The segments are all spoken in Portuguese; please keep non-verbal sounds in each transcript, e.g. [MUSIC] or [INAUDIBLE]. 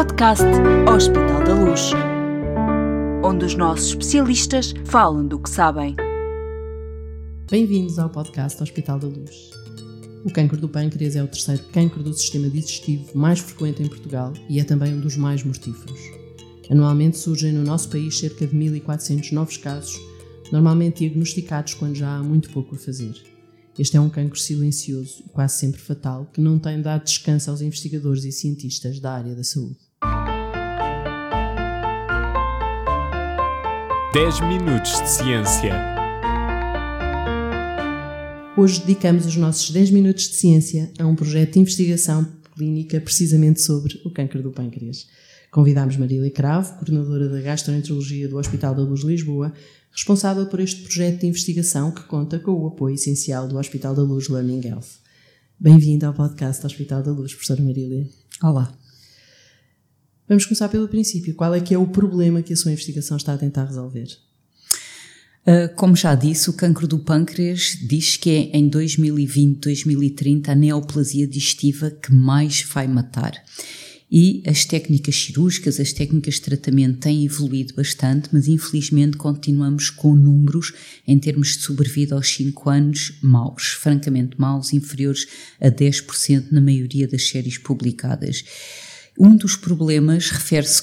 podcast Hospital da Luz, onde os nossos especialistas falam do que sabem. Bem-vindos ao podcast Hospital da Luz. O cancro do pâncreas é o terceiro cancro do sistema digestivo mais frequente em Portugal e é também um dos mais mortíferos. Anualmente surgem no nosso país cerca de 1.400 novos casos, normalmente diagnosticados quando já há muito pouco a fazer. Este é um cancro silencioso e quase sempre fatal que não tem dado descanso aos investigadores e cientistas da área da saúde. 10 minutos de ciência. Hoje dedicamos os nossos 10 minutos de ciência a um projeto de investigação clínica precisamente sobre o câncer do pâncreas. Convidámos Marília Cravo, coordenadora da gastroenterologia do Hospital da Luz Lisboa, responsável por este projeto de investigação que conta com o apoio essencial do Hospital da Luz Learning Health. Bem-vinda ao podcast do Hospital da Luz, professora Marília. Olá. Vamos começar pelo princípio. Qual é que é o problema que a sua investigação está a tentar resolver? Uh, como já disse, o cancro do pâncreas diz que é em 2020, 2030 a neoplasia digestiva que mais vai matar e as técnicas cirúrgicas, as técnicas de tratamento têm evoluído bastante, mas infelizmente continuamos com números em termos de sobrevida aos 5 anos maus, francamente maus, inferiores a 10% na maioria das séries publicadas. Um dos problemas refere-se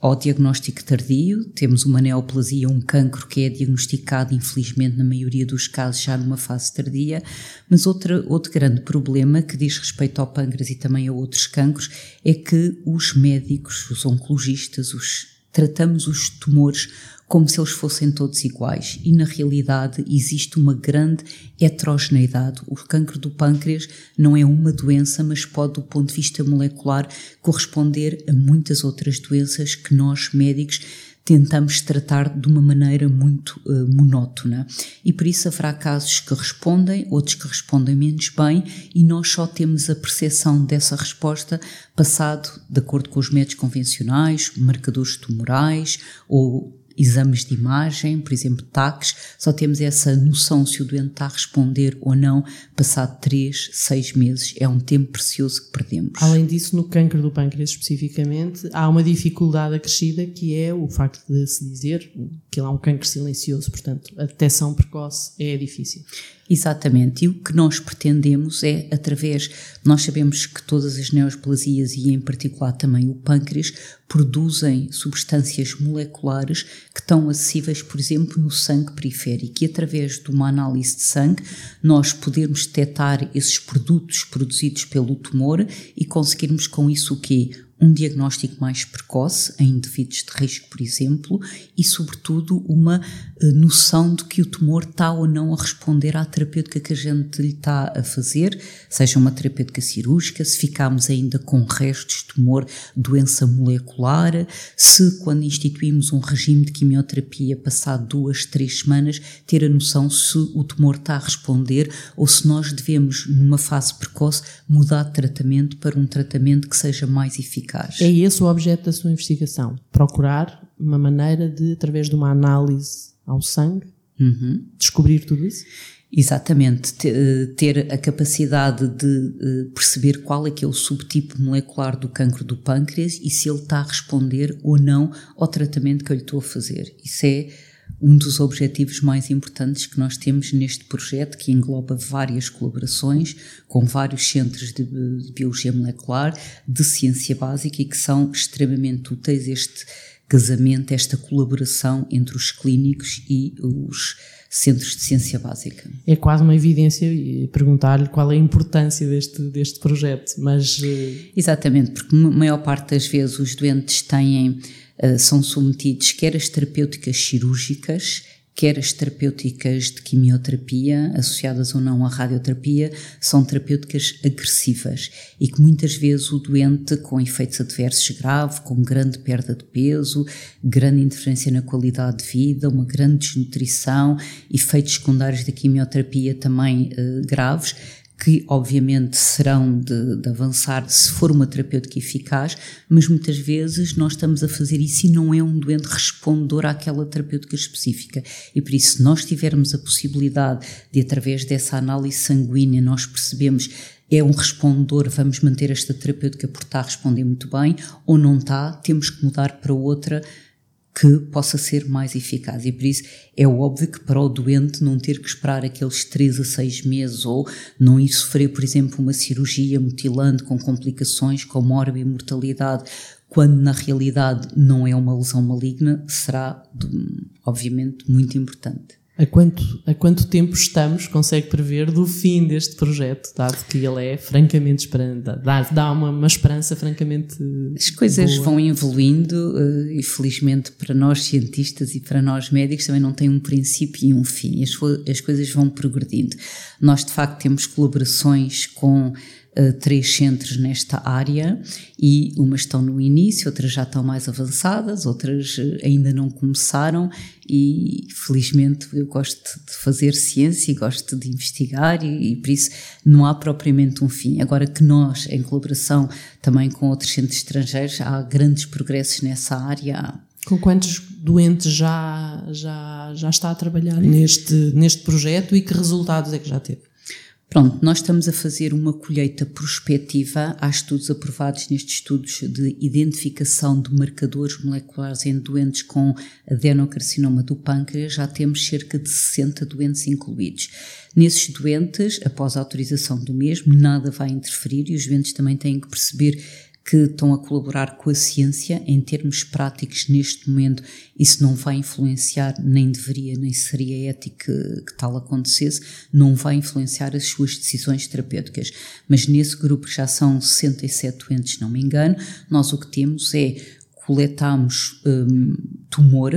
ao diagnóstico tardio, temos uma neoplasia, um cancro que é diagnosticado, infelizmente, na maioria dos casos, já numa fase tardia, mas outra, outro grande problema que diz respeito ao pâncreas e também a outros cancros é que os médicos, os oncologistas, os, tratamos os tumores como se eles fossem todos iguais e na realidade existe uma grande heterogeneidade. O cancro do pâncreas não é uma doença, mas pode, do ponto de vista molecular, corresponder a muitas outras doenças que nós médicos tentamos tratar de uma maneira muito uh, monótona. E por isso haverá casos que respondem, outros que respondem menos bem, e nós só temos a percepção dessa resposta passado de acordo com os métodos convencionais, marcadores tumorais ou exames de imagem, por exemplo, TACs, só temos essa noção se o doente está a responder ou não passado 3, 6 meses. É um tempo precioso que perdemos. Além disso, no câncer do pâncreas especificamente, há uma dificuldade acrescida que é o facto de se dizer que ele é um câncer silencioso, portanto, a detecção precoce é difícil. Exatamente, e o que nós pretendemos é, através, nós sabemos que todas as neoplasias e em particular também o pâncreas produzem substâncias moleculares que estão acessíveis, por exemplo, no sangue periférico e através de uma análise de sangue nós podermos detectar esses produtos produzidos pelo tumor e conseguirmos com isso o quê? Um diagnóstico mais precoce em indivíduos de risco, por exemplo, e, sobretudo, uma eh, noção de que o tumor está ou não a responder à terapêutica que a gente lhe está a fazer, seja uma terapêutica cirúrgica, se ficamos ainda com restos de tumor, doença molecular, se quando instituímos um regime de quimioterapia passado duas, três semanas, ter a noção se o tumor está a responder ou se nós devemos, numa fase precoce, mudar de tratamento para um tratamento que seja mais eficaz eficaz. É esse o objeto da sua investigação? Procurar uma maneira de, através de uma análise ao sangue, uhum. descobrir tudo isso? Exatamente, ter a capacidade de eh, perceber qual é que é o subtipo molecular do cancro do pâncreas e se ele está a responder ou não ao tratamento que eu lhe estou a fazer. Isso é um dos objetivos mais importantes que nós temos neste projeto, que engloba várias colaborações com vários centros de, biologia molecular, de ciência básica e que são extremamente úteis este casamento, esta colaboração entre os clínicos e os centros de ciência básica. É quase uma evidência perguntar-lhe qual é a importância deste, deste projeto, mas... Eh, Exatamente, porque a maior parte das vezes os doentes têm eh, são submetidos quer as terapêuticas cirúrgicas, quer as terapêuticas de quimioterapia, associadas ou não à radioterapia, são terapêuticas agressivas e que muitas vezes o doente com efeitos adversos graves, com grande perda de peso, grande interferência na qualidade de vida, uma grande desnutrição, efeitos secundários da quimioterapia também uh, graves, que obviamente serão de, de, avançar se for uma terapêutica eficaz, mas muitas vezes nós estamos a fazer isso e não é um doente respondedor àquela terapêutica específica. E por isso, se nós tivermos a possibilidade de, através dessa análise sanguínea, nós percebemos é um respondedor, vamos manter esta terapêutica porque está a responder muito bem, ou não está, temos que mudar para outra que possa ser mais eficaz. E por isso é óbvio que para o doente não ter que esperar aqueles 3 a 6 meses ou não ir sofrer, por exemplo, uma cirurgia mutilante com complicações, com e mortalidade, quando na realidade não é uma lesão maligna, será, obviamente, muito importante. A quanto, a quanto tempo estamos, consegue prever, do fim deste projeto, dado que ele é francamente esperança, dá, dá uma, uma esperança francamente. As coisas boa. vão evoluindo eh, e, felizmente, para nós cientistas e para nós médicos também não tem um princípio e um fim. As, as coisas vão progredindo. Nós, de facto, temos colaborações com uh, três centros nesta área e umas estão no início, outras já estão mais avançadas, outras eh, ainda não começaram e felizmente eu gosto de fazer ciência e gosto de investigar e, e por isso não há propriamente um fim. Agora que nós, em colaboração também com outros centros estrangeiros, há grandes progressos nessa área. Com quantos doentes já, já, já está a trabalhar neste, neste projeto e que resultados é que já teve? Pronto, nós estamos a fazer uma colheita prospectiva. Há estudos aprovados nestes estudos de identificação de marcadores moleculares em doentes com adenocarcinoma do pâncreas. Já temos cerca de 60 doentes incluídos. Nesses doentes, após a autorização do mesmo, nada vai interferir e os doentes também têm que perceber que estão a colaborar com a ciência em termos práticos neste momento. Isso não vai influenciar, nem deveria, nem seria ético que, que tal acontecesse, não vai influenciar as suas decisões terapêuticas. Mas nesse grupo já são 67 doentes, não me engano, nós o que temos é coletamos um, tumor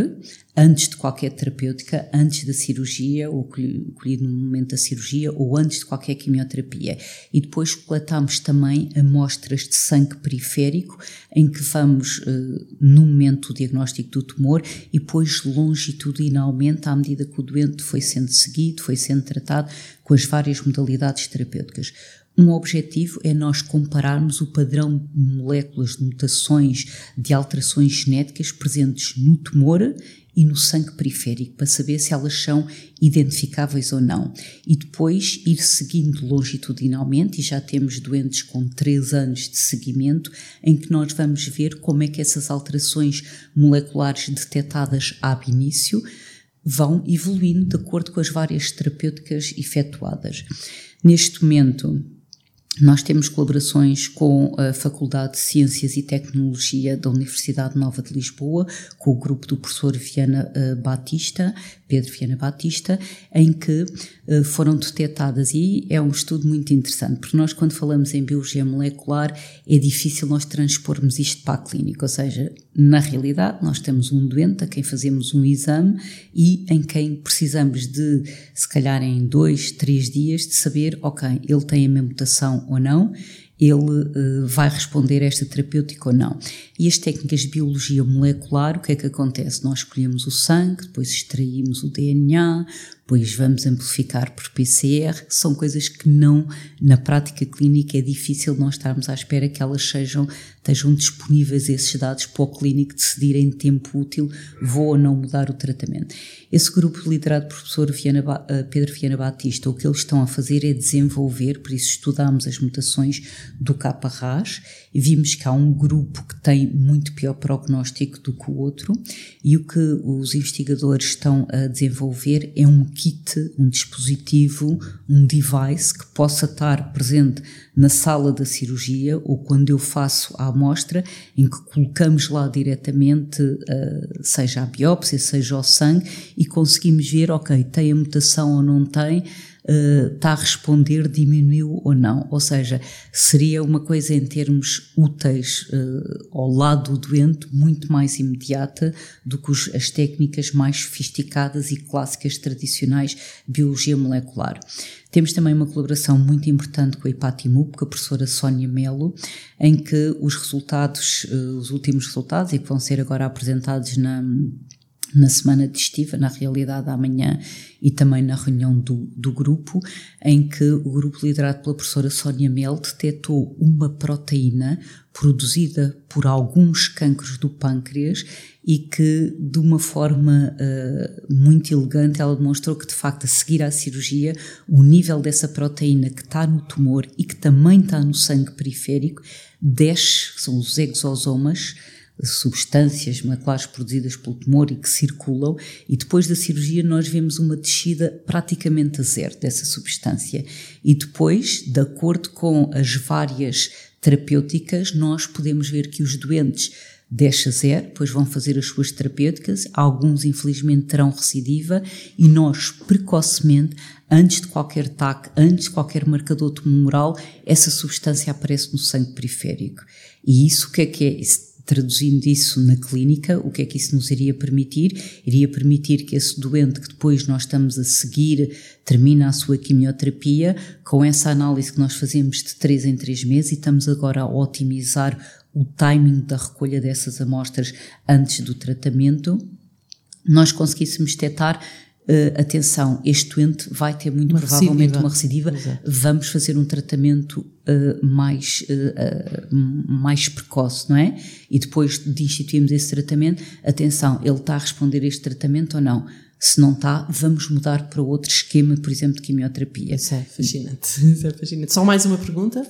antes de qualquer terapêutica, antes da cirurgia, ou colhido no momento da cirurgia, ou antes de qualquer quimioterapia. E depois coletamos também amostras de sangue periférico, em que vamos, uh, no momento do diagnóstico do tumor, e depois longitudinalmente, à medida que o doente foi sendo seguido, foi sendo tratado com as várias modalidades terapêuticas. Um objetivo é nós compararmos o padrão de moléculas de mutações de alterações genéticas presentes no tumor e no sangue periférico para saber se elas são identificáveis ou não. E depois ir seguindo longitudinalmente, e já temos doentes com 3 anos de seguimento, em que nós vamos ver como é que essas alterações moleculares detectadas ab início vão evoluindo de acordo com as várias terapêuticas efetuadas. Neste momento, nós temos colaborações com a Faculdade de Ciências e Tecnologia da Universidade Nova de Lisboa, com o grupo do professor Viana eh, Batista, Pedro Viana Batista, em que eh, foram detectadas, e é um estudo muito interessante, porque nós, quando falamos em biologia molecular, é difícil nós transpormos isto para a clínica, ou seja, na realidade, nós temos um doente a quem fazemos um exame e em quem precisamos de, se calhar em dois, três dias, de saber, ok, ele tem a mesma mutação ou não, ele uh, vai responder a esta terapêutica ou não. E as técnicas de biologia molecular, o que é que acontece? Nós escolhemos o sangue, depois extraímos o DNA, depois vamos amplificar por PCR, são coisas que não, na prática clínica, é difícil nós estarmos à espera que elas sejam, estejam disponíveis esses dados para o clínico decidir em tempo útil vou ou não mudar o tratamento. Esse grupo liderado por professor Viana, eh, Pedro Viana Batista, o que eles estão a fazer é desenvolver, por isso estudámos as mutações do K-RAS e vimos que há um grupo que tem muito pior prognóstico do que o outro e o que os investigadores estão a desenvolver é um kit, um dispositivo, um device que possa estar presente na sala da cirurgia ou quando eu faço a amostra, em que colocamos lá diretamente, uh, seja a biópsia, seja o sangue, e conseguimos ver, ok, tem a mutação ou não tem, está a responder, diminuiu ou não. Ou seja, seria uma coisa em termos úteis uh, ao lado do doente muito mais imediata do que os, as técnicas mais sofisticadas e clássicas tradicionais de biologia molecular. Temos também uma colaboração muito importante com a IPATIMUP, com a professora Sónia Melo, em que os resultados, uh, os últimos resultados, e que vão ser agora apresentados na na semana digestiva, na realidade amanhã e também na reunião do, do grupo, em que o grupo liderado pela professora Sónia Mel detectou uma proteína produzida por alguns cancros do pâncreas e que, de uma forma uh, muito elegante, ela demonstrou que, de facto, a seguir à cirurgia, o nível dessa proteína que está no tumor e que também está no sangue periférico desce, são os exosomas, substâncias moleculares produzidas pelo tumor e que circulam, e depois da cirurgia nós vemos uma descida praticamente a zero dessa substância. E depois, de acordo com as várias terapêuticas, nós podemos ver que os doentes desce a zero, depois vão fazer as suas terapêuticas, alguns infelizmente terão recidiva e nós precocemente, antes de qualquer TAC, antes de qualquer marcador tumoral, essa substância aparece no sangue periférico. E isso o que é que é? Traduzindo isso na clínica, o que é que isso nos iria permitir? Iria permitir que esse doente que depois nós estamos a seguir termina a sua quimioterapia, com essa análise que nós fazemos de 3 em 3 meses e estamos agora a otimizar o timing da recolha dessas amostras antes do tratamento, nós conseguíssemos detectar Uh, atenção, este doente vai ter muito uma provavelmente recidiva. uma recidiva, Exato. vamos fazer um tratamento uh, mais, uh, mais precoce, não é? E depois de instituirmos esse tratamento, atenção, ele está a responder a este tratamento ou não? Se não está, vamos mudar para outro esquema, por exemplo, de quimioterapia. Isso é fascinante. [LAUGHS] Isso é fascinante. Só mais uma pergunta.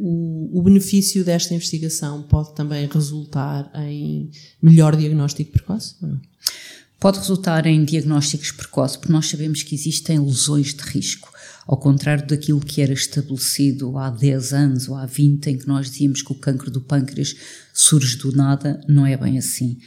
o, o benefício desta investigação pode também resultar em melhor diagnóstico precoce ou não? Pode resultar em diagnósticos precoces, porque nós sabemos que existem lesões de risco. Ao contrário daquilo que era estabelecido há 10 anos ou há 20, em que nós dizíamos que o cancro do pâncreas surge do nada, não é bem assim.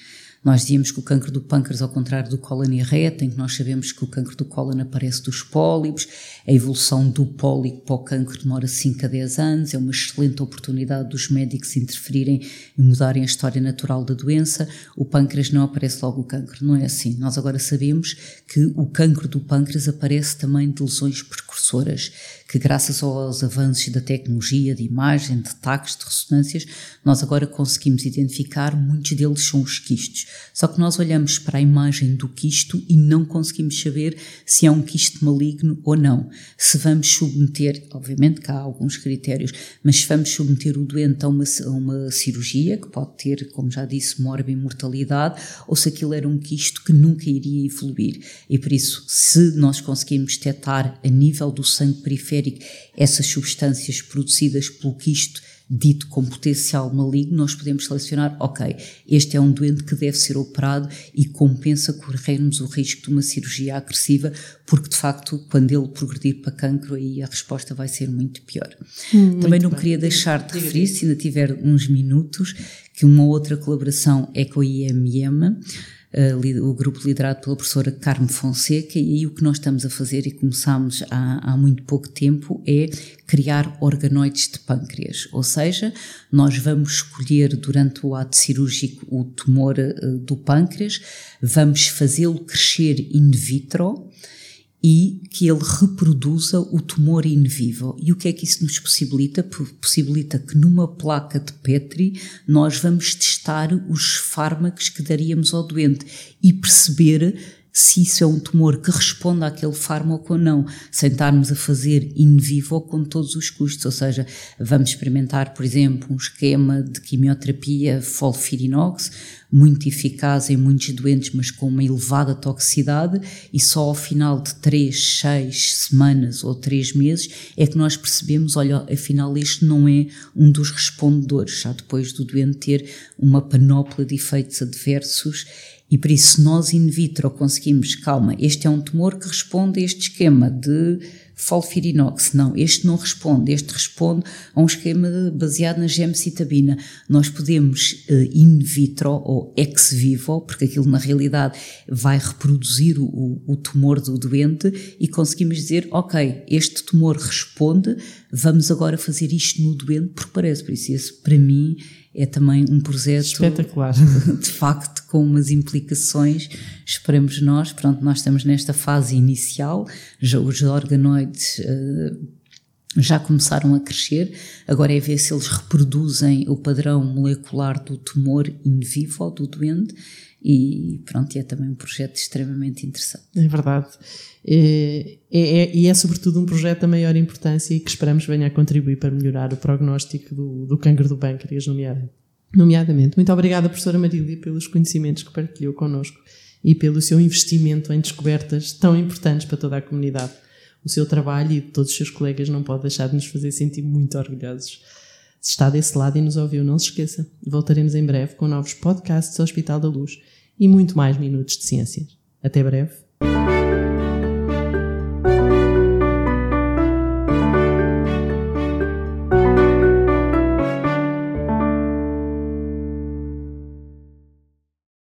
Nós dizíamos que o cancro do pâncreas, ao contrário do cólon e reta, em que nós sabemos que o cancro do cólon aparece dos pólipos, a evolução do pólipo para o cancro demora 5 a 10 anos, é uma excelente oportunidade dos médicos interferirem e mudarem a história natural da doença. O pâncreas não aparece logo o cancro, não é assim. Nós agora sabemos que o cancro do pâncreas aparece também de lesões precursoras que graças aos avanços da tecnologia, de imagem, de taques, de ressonâncias, nós agora conseguimos identificar, muitos deles são os quistos. Só que nós olhamos para a imagem do quisto e não conseguimos saber se é um quisto maligno ou não. Se vamos submeter, obviamente que há alguns critérios, mas se vamos submeter o doente a uma, a uma cirurgia, que pode ter, como já disse, morbimortalidade, ou se aquilo era um quisto que nunca iria evoluir. E por isso, se nós conseguirmos detectar a nível do sangue periférico essas substâncias produzidas pelo quisto dito com potencial maligno, nós podemos selecionar, ok, este é um doente que deve ser operado e compensa corrermos o risco de uma cirurgia agressiva, porque de facto, quando ele progredir para cancro, aí a resposta vai ser muito pior. Hum, Também não bem. queria deixar de referir, se ainda tiver uns minutos, que uma outra colaboração é com a IMM, o grupo liderado pela professora Carme Fonseca, e aí o que nós estamos a fazer, e começámos há, há muito pouco tempo, é criar organoides de pâncreas, ou seja, nós vamos escolher durante o ato cirúrgico o tumor uh, do pâncreas, vamos fazê-lo crescer in vitro, e que ele reproduza o tumor in vivo. E o que é que isso nos possibilita? Possibilita que numa placa de Petri nós vamos testar os fármacos que daríamos ao doente e perceber se isso é um tumor que responde àquele fármaco ou não, sem estarmos a fazer in vivo com todos os custos, ou seja, vamos experimentar, por exemplo, um esquema de quimioterapia folfirinox, muito eficaz em muitos doentes, mas com uma elevada toxicidade, e só ao final de 3, 6 semanas ou 3 meses é que nós percebemos, olha, afinal este não é um dos respondedores, já depois do doente ter uma panóplia de efeitos adversos e por isso, nós in vitro conseguimos, calma, este é um tumor que responde a este esquema de folfirinox. Não, este não responde, este responde a um esquema baseado na gemcitabina. Nós podemos uh, in vitro ou ex vivo, porque aquilo na realidade vai reproduzir o, o tumor do doente e conseguimos dizer, ok, este tumor responde, vamos agora fazer isto no doente, porque parece, por isso esse para mim é também um projeto espetacular, [LAUGHS] de facto, com umas implicações, esperemos nós, pronto, nós estamos nesta fase inicial, já os organoides uh, já começaram a crescer, agora é ver se eles reproduzem o padrão molecular do tumor in vivo do doente e pronto, é também um projeto extremamente interessante. É verdade. É, é, e é sobretudo um projeto da maior importância e que esperamos venha a contribuir para melhorar o prognóstico do, do cancro do pâncreas, nomeadamente. Muito obrigada, professora Marília, pelos conhecimentos que partilhou connosco e pelo seu investimento em descobertas tão importantes para toda a comunidade. O seu trabalho e de todos os seus colegas não pode deixar de nos fazer sentir muito orgulhosos. Se está desse lado e nos ouviu, não se esqueça. Voltaremos em breve com novos podcasts do Hospital da Luz e muito mais minutos de ciências. Até breve.